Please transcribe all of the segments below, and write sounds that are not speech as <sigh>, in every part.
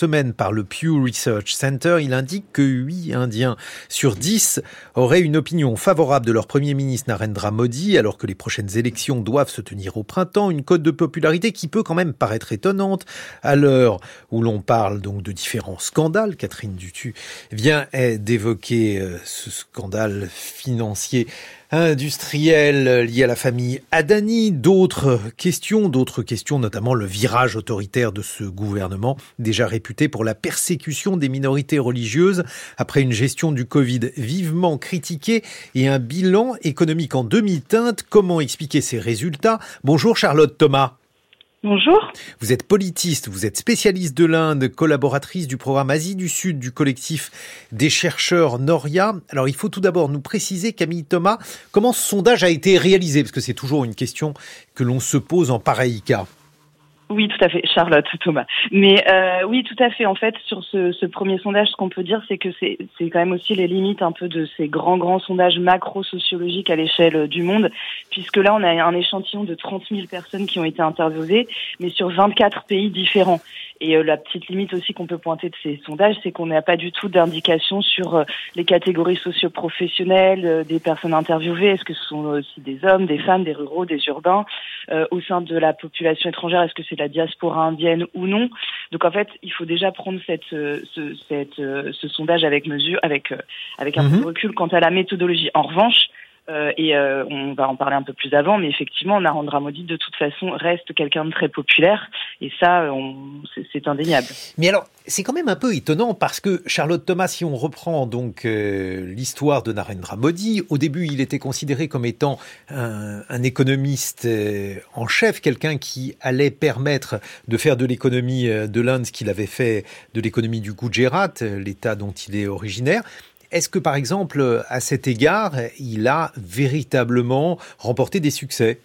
semaine par le Pew Research Center, il indique que 8 Indiens sur 10 auraient une opinion favorable de leur Premier ministre Narendra Modi, alors que les prochaines élections doivent se tenir au printemps. Une cote de popularité qui peut quand même paraître étonnante à l'heure où l'on parle donc de différents scandales. Catherine Dutu vient d'évoquer euh, ce scandale financier industriels liés à la famille Adani, d'autres questions, d'autres questions, notamment le virage autoritaire de ce gouvernement, déjà réputé pour la persécution des minorités religieuses, après une gestion du Covid vivement critiquée et un bilan économique en demi-teinte. Comment expliquer ces résultats? Bonjour Charlotte Thomas. Bonjour. Vous êtes politiste, vous êtes spécialiste de l'Inde, collaboratrice du programme Asie du Sud du collectif des chercheurs Noria. Alors il faut tout d'abord nous préciser, Camille Thomas, comment ce sondage a été réalisé, parce que c'est toujours une question que l'on se pose en pareil cas. Oui, tout à fait, Charlotte, Thomas. Mais euh, oui, tout à fait. En fait, sur ce, ce premier sondage, ce qu'on peut dire, c'est que c'est quand même aussi les limites un peu de ces grands, grands sondages macro-sociologiques à l'échelle du monde, puisque là, on a un échantillon de 30 000 personnes qui ont été interviewées, mais sur 24 pays différents. Et euh, la petite limite aussi qu'on peut pointer de ces sondages, c'est qu'on n'a pas du tout d'indication sur euh, les catégories socio-professionnelles euh, des personnes interviewées. Est-ce que ce sont aussi des hommes, des femmes, des ruraux, des urbains Au sein de la population étrangère, est-ce que c'est la diaspora indienne ou non? Donc en fait, il faut déjà prendre cette, ce, cette, ce sondage avec mesure, avec, avec un peu de mhm. recul quant à la méthodologie. En revanche, euh, et euh, on va en parler un peu plus avant, mais effectivement, Narendra Modi, de toute façon, reste quelqu'un de très populaire, et ça, c'est indéniable. Mais alors, c'est quand même un peu étonnant parce que Charlotte Thomas, si on reprend donc euh, l'histoire de Narendra Modi, au début, il était considéré comme étant un, un économiste en chef, quelqu'un qui allait permettre de faire de l'économie de l'Inde ce qu'il avait fait de l'économie du Gujarat, l'État dont il est originaire. Est-ce que, par exemple, à cet égard, il a véritablement remporté des succès?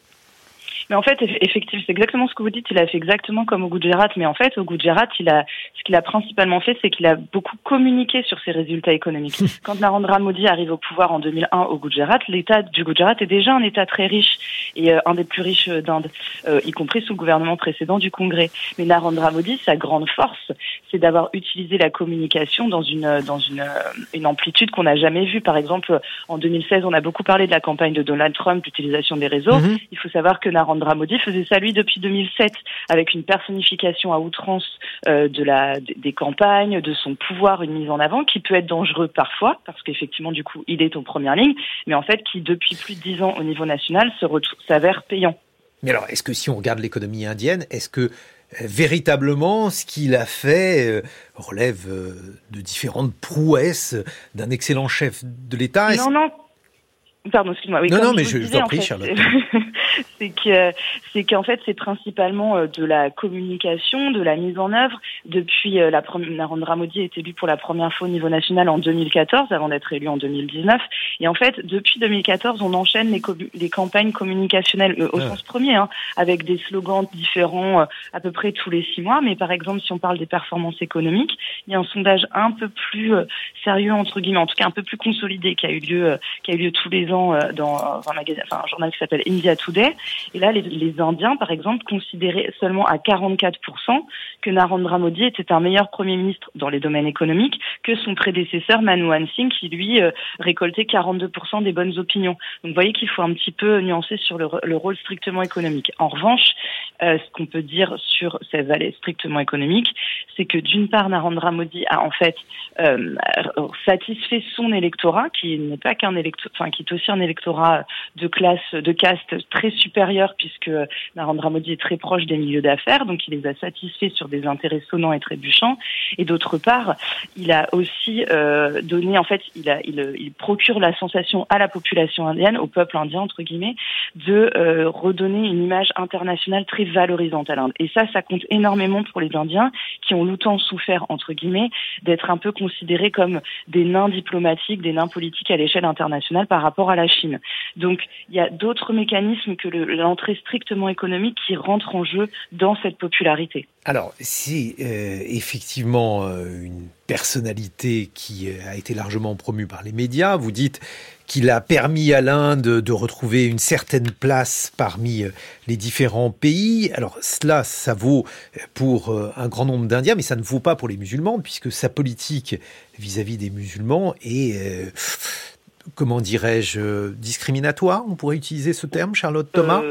Mais en fait, effectivement, c'est exactement ce que vous dites. Il a fait exactement comme au Gujarat. Mais en fait, au Gujarat, il a, ce qu'il a principalement fait, c'est qu'il a beaucoup communiqué sur ses résultats économiques. <laughs> Quand Narendra Modi arrive au pouvoir en 2001 au Gujarat, l'État du Gujarat est déjà un État très riche et euh, un des plus riches d'Inde, euh, y compris sous le gouvernement précédent du Congrès. Mais Narendra Modi, sa grande force, c'est d'avoir utilisé la communication dans une dans une, euh, une amplitude qu'on n'a jamais vue. Par exemple, en 2016, on a beaucoup parlé de la campagne de Donald Trump, l'utilisation des réseaux. Mhm. Il faut savoir que Narendra Modi faisait ça lui depuis 2007, avec une personnification à outrance euh, de la des campagnes, de son pouvoir, une mise en avant qui peut être dangereux parfois, parce qu'effectivement, du coup, il est en première ligne, mais en fait, qui depuis plus de dix ans au niveau national s'avère payant. Mais alors, est-ce que si on regarde l'économie indienne, est-ce que véritablement, ce qu'il a fait euh, relève euh, de différentes prouesses d'un excellent chef de l'État? Non, non. Pardon, excuse-moi. non, non, mais je, je t'en prie, Charlotte. <laughs> c'est que c'est qu'en fait c'est principalement euh, de la communication, de la mise en œuvre. Depuis euh, la première, Narendra Modi est élu pour la première fois au niveau national en 2014, avant d'être élu en 2019. Et en fait, depuis 2014, on enchaîne les, les campagnes communicationnelles euh, au ah. sens premier, hein, avec des slogans différents à peu près tous les six mois. Mais par exemple, si on parle des performances économiques, il y a un sondage un peu plus sérieux entre guillemets, en tout cas un peu plus consolidé, qui a eu lieu, qui a eu lieu tous les ans dans un journal qui s'appelle India Today et là, les, Indiens, par exemple, considéraient seulement à 44% que Narendra Modi était un meilleur Premier ministre dans les domaines économiques que son prédécesseur Manmohan Singh, qui lui euh, récoltait 42% des bonnes opinions. Donc vous voyez qu'il faut un petit peu nuancer sur le, rôle strictement économique. En revanche, euh, ce qu'on peut dire sur ces valeurs strictement économiques, c'est que d'une part, Narendra Modi a en fait euh, satisfait son électorat, qui n'est pas qu'un électorat, qui est aussi un électorat de classe, de caste très supérieur, puisque Narendra Modi est très proche des milieux d'affaires, donc il les a satisfaits sur des intérêts sonnants et trébuchants. Et d'autre part, il a aussi euh, donné, en fait, il, procure la sensation à la population indienne, au peuple indien entre guillemets, de euh, redonner une image internationale très valorisante à l'Inde. Et ça, ça compte énormément pour les Indiens qui ont longtemps souffert, entre guillemets, d'être un peu considérés comme des nains diplomatiques, des nains politiques à l'échelle internationale par rapport à la Chine. Donc, il y a d'autres mécanismes que l'entrée strictement économique qui rentrent en jeu dans cette popularité. Alors, c'est euh, effectivement euh, une personnalité qui euh, a été largement promue par les médias. Vous dites qu'il a permis à l'Inde de retrouver une certaine place parmi les différents pays. Alors cela, ça vaut pour un grand nombre d'Indiens, mais ça ne vaut pas pour les musulmans, puisque sa politique vis-à-vis des musulmans est, comment dirais-je, discriminatoire. On pourrait utiliser ce terme, Charlotte Thomas?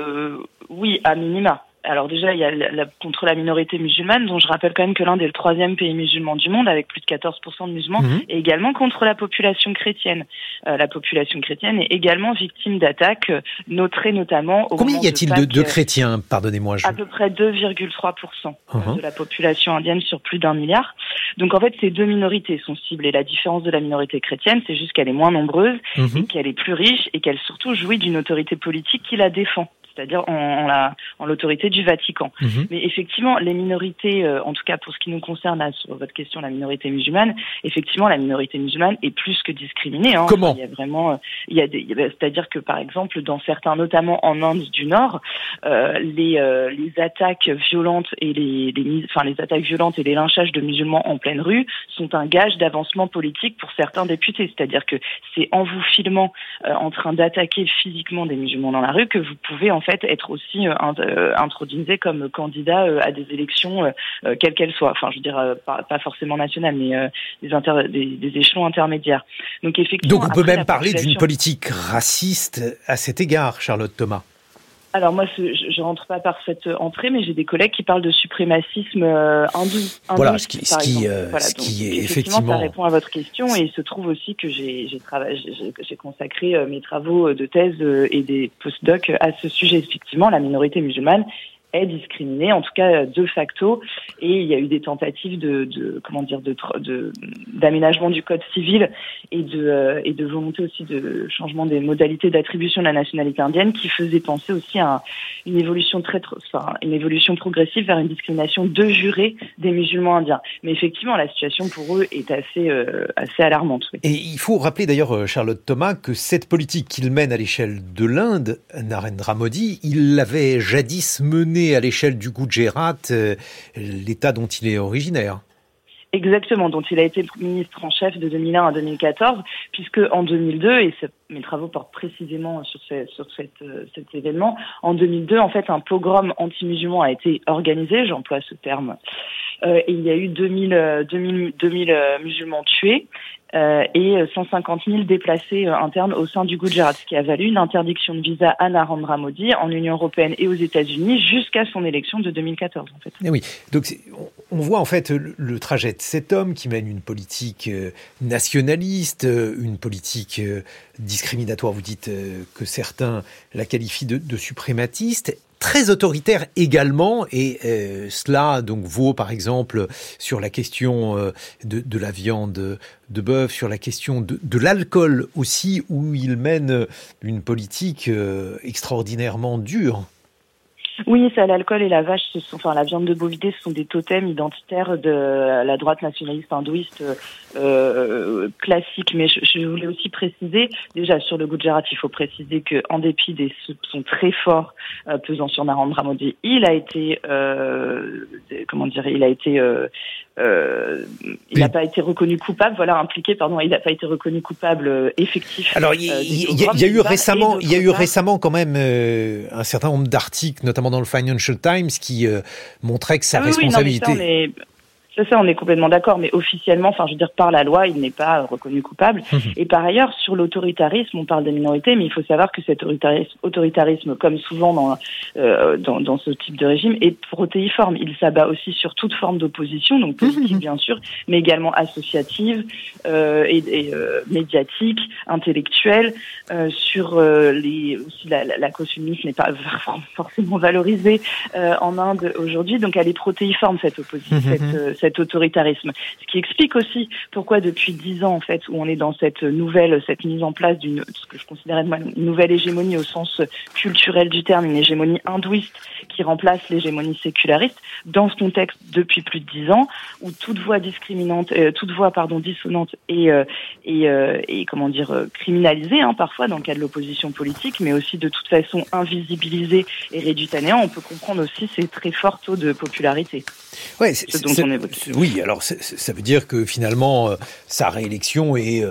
Oui, à minima. Alors déjà, il y a la, contre la minorité musulmane, dont je rappelle quand même que l'Inde est le troisième pays musulman du monde, avec plus de 14% de musulmans, mhm. et également contre la population chrétienne. Euh, la population chrétienne est également victime d'attaques, euh, notées notamment... Au Combien y a-t-il de, de, chrétiens, pardonnez-moi je... À peu près 2,3% mhm. de la population indienne sur plus d'un milliard. Donc en fait, ces deux minorités sont ciblées. La différence de la minorité chrétienne, c'est juste qu'elle est moins nombreuse, mhm. et qu'elle est plus riche, et qu'elle surtout jouit d'une autorité politique qui la défend c'est-à-dire en, la, en l'autorité du Vatican. Mhm. Mais effectivement, les minorités, euh, en tout cas pour ce qui nous concerne sur votre question, la minorité musulmane, effectivement, la minorité musulmane est plus que discriminée. Hein. Comment Il y a vraiment, il y a des, c'est-à-dire que par exemple, dans certains, notamment en Inde du Nord, euh, les, euh, les attaques violentes et les, les, enfin les attaques violentes et les lynchages de musulmans en pleine rue sont un gage d'avancement politique pour certains députés. C'est-à-dire que c'est en vous filmant en train d'attaquer physiquement des musulmans dans la rue que vous pouvez en fait être aussi euh, euh, intronisé comme candidat euh, à des élections quelles qu'elles soient. Enfin, je veux dire pas, forcément nationales, mais des, des, échelons intermédiaires. Donc effectivement. Donc on peut même parler d'une politique raciste à cet égard, Charlotte Thomas. Alors moi, je, je rentre pas par cette entrée, mais j'ai des collègues qui parlent de suprémacisme hindou. Voilà, ce qui, ce qui, ce qui est effectivement, Ça répond à votre question, et il se trouve aussi que j'ai j'ai consacré mes travaux de thèse et des post-docs à ce sujet. Effectivement, la minorité musulmane est discriminée, en tout cas de facto. Et il y a eu des tentatives de, comment dire, de d'aménagement du code civil et de euh, et de volonté aussi de changement des modalités d'attribution de la nationalité indienne qui faisaient penser aussi à une évolution très, enfin, une évolution progressive vers une discrimination de jurés des musulmans indiens. Mais effectivement, la situation pour eux est assez euh, assez alarmante. Et il faut rappeler d'ailleurs euh, Charlotte Thomas que cette politique qu'il mène à l'échelle de l'Inde, Narendra Modi, il l'avait jadis menée à l'échelle du Gujarat, euh, l'État dont il est originaire. Exactement, dont il a été ministre en chef de 2001 à 2014, puisque en 2002, et mes travaux portent précisément sur, sur euh, cet événement, en 2002, en fait, un pogrom anti-musulman a été organisé, j'emploie ce terme, euh, et il y a eu 2000, 2000, 2000 musulmans tués, euh, et 150 000 déplacés euh, internes au sein du Gujarat, ce qui a valu une interdiction de visa à Narendra Modi en Union européenne et aux États-Unis jusqu'à son élection de 2014. En fait. Eh oui, donc on voit en fait le, trajet de cet homme qui mène une politique euh, nationaliste, une politique discriminatoire. Vous dites que certains la qualifient de, de suprématiste très autoritaire également, et euh, cela donc vaut par exemple sur la question euh, de, la viande de bœuf, sur la question de, l'alcool aussi, où il mène une politique euh, extraordinairement dure. Oui, ça, l'alcool et la vache, enfin la viande de bovidé, ce sont des totems identitaires de la droite nationaliste hindouiste euh, classique. Mais je, voulais aussi préciser, déjà sur le Gujarat, il faut préciser que en dépit des sont très forts euh, pesant sur Narendra Modi, il a été, comment dire, il a été euh, euh, il n'a pas été reconnu coupable, voilà, impliqué, pardon, il n'a pas été reconnu coupable euh, effectif. Alors, il y, a eu récemment, il y a eu récemment quand même euh, un certain nombre d'articles, notamment dans le Financial Times, qui montraient que sa ah responsabilité. C'est ça, on est complètement d'accord, mais officiellement, enfin, je veux dire, par la loi, il n'est pas reconnu coupable. Mhm. Et par ailleurs, sur l'autoritarisme, on parle des minorités, mais il faut savoir que cet autoritarisme, autoritarisme comme souvent dans, euh, dans, dans, ce type de régime, est protéiforme. Il s'abat aussi sur toute forme d'opposition, donc politique mhm. bien sûr, mais également associative euh, et, et euh, médiatique, intellectuelle. Euh, sur euh, les aussi la, la, la n'est pas <laughs> forcément valorisée en Inde aujourd'hui, donc elle est protéiforme cette opposition, mhm, cette cet autoritarisme. Ce qui explique aussi pourquoi depuis dix ans, en fait, où on est dans cette nouvelle, cette mise en place d'une, ce que je considérais une nouvelle hégémonie au sens culturel du terme, une hégémonie hindouiste qui remplace l'hégémonie séculariste, dans ce contexte depuis plus de dix ans, où toute voix discriminante, euh, toute voix pardon dissonante et euh, et, euh, et, comment dire criminalisée hein, parfois dans le cas de l'opposition politique, mais aussi de toute façon invisibilisée et réduite à néant. On peut comprendre aussi ces très forts taux de popularité. Ouais, oui, alors ça veut dire que finalement sa réélection est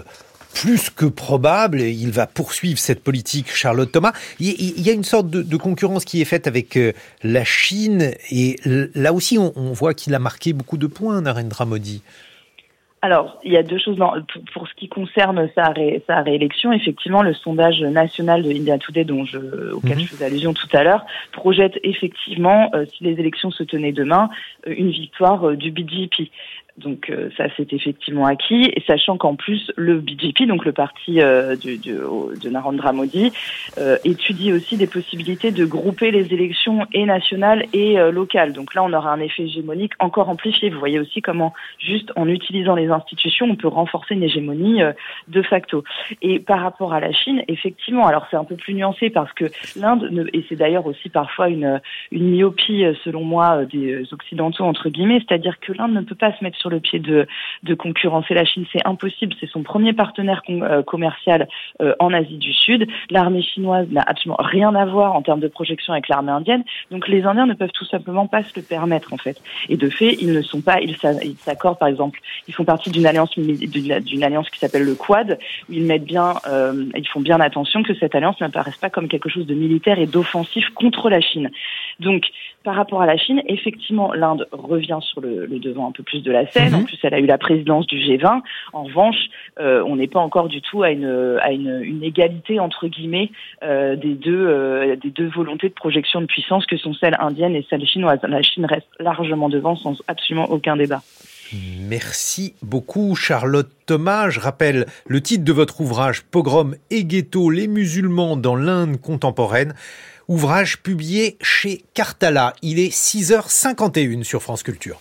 plus que probable. Il va poursuivre cette politique, Charlotte Thomas. Il y a une sorte de, concurrence qui est faite avec euh, la Chine. Et là aussi, on, voit qu'il a marqué beaucoup de points, Narendra Modi. Alors, il y a deux choses. pour, ce qui concerne sa, sa, réélection, effectivement, le sondage national de India Today, dont je, auquel mhm. je faisais allusion tout à l'heure, projette effectivement, euh, si les élections se tenaient demain, euh, une victoire du BJP. Donc euh, ça c'est effectivement acquis, sachant qu'en plus le BJP, donc le parti euh, de, Narendra Modi, euh, étudie aussi des possibilités de grouper les élections et nationales et locales. Donc là on aura un effet hégémonique encore amplifié. Vous voyez aussi comment juste en utilisant les institutions on peut renforcer une hégémonie de facto. Et par rapport à la Chine, effectivement, alors c'est un peu plus nuancé parce que l'Inde, et c'est d'ailleurs aussi parfois une, une myopie selon moi des occidentaux entre guillemets, c'est-à-dire que l'Inde ne peut pas se mettre sur le pied de, de concurrencer la Chine. C'est impossible. C'est son premier partenaire euh, commercial euh, en Asie du Sud. L'armée chinoise n'a absolument rien à voir en termes de projection avec l'armée indienne. Donc les Indiens ne peuvent tout simplement pas se le permettre en fait. Et de fait, ils ne sont pas. Ils s'accordent par exemple. Ils font partie d'une alliance d'une alliance qui s'appelle le Quad où ils mettent bien. Euh, ils font bien attention que cette alliance n'apparaisse pas comme quelque chose de militaire et d'offensif contre la Chine. Donc par rapport à la Chine, effectivement, l'Inde revient sur le, le devant un peu plus de la scène. En mhm. plus, elle a eu la présidence du G20. En revanche, euh, on n'est pas encore du tout à une, à une, une égalité entre guillemets euh, des deux euh, des deux volontés de projection de puissance que sont celles indiennes et celles chinoises. La Chine reste largement devant sans absolument aucun débat. Merci beaucoup Charlotte Thomas. Je rappelle le titre de votre ouvrage Pogrom et ghetto, les musulmans dans l'Inde contemporaine ouvrage publié chez Cartala. Il est 6h51 sur France Culture.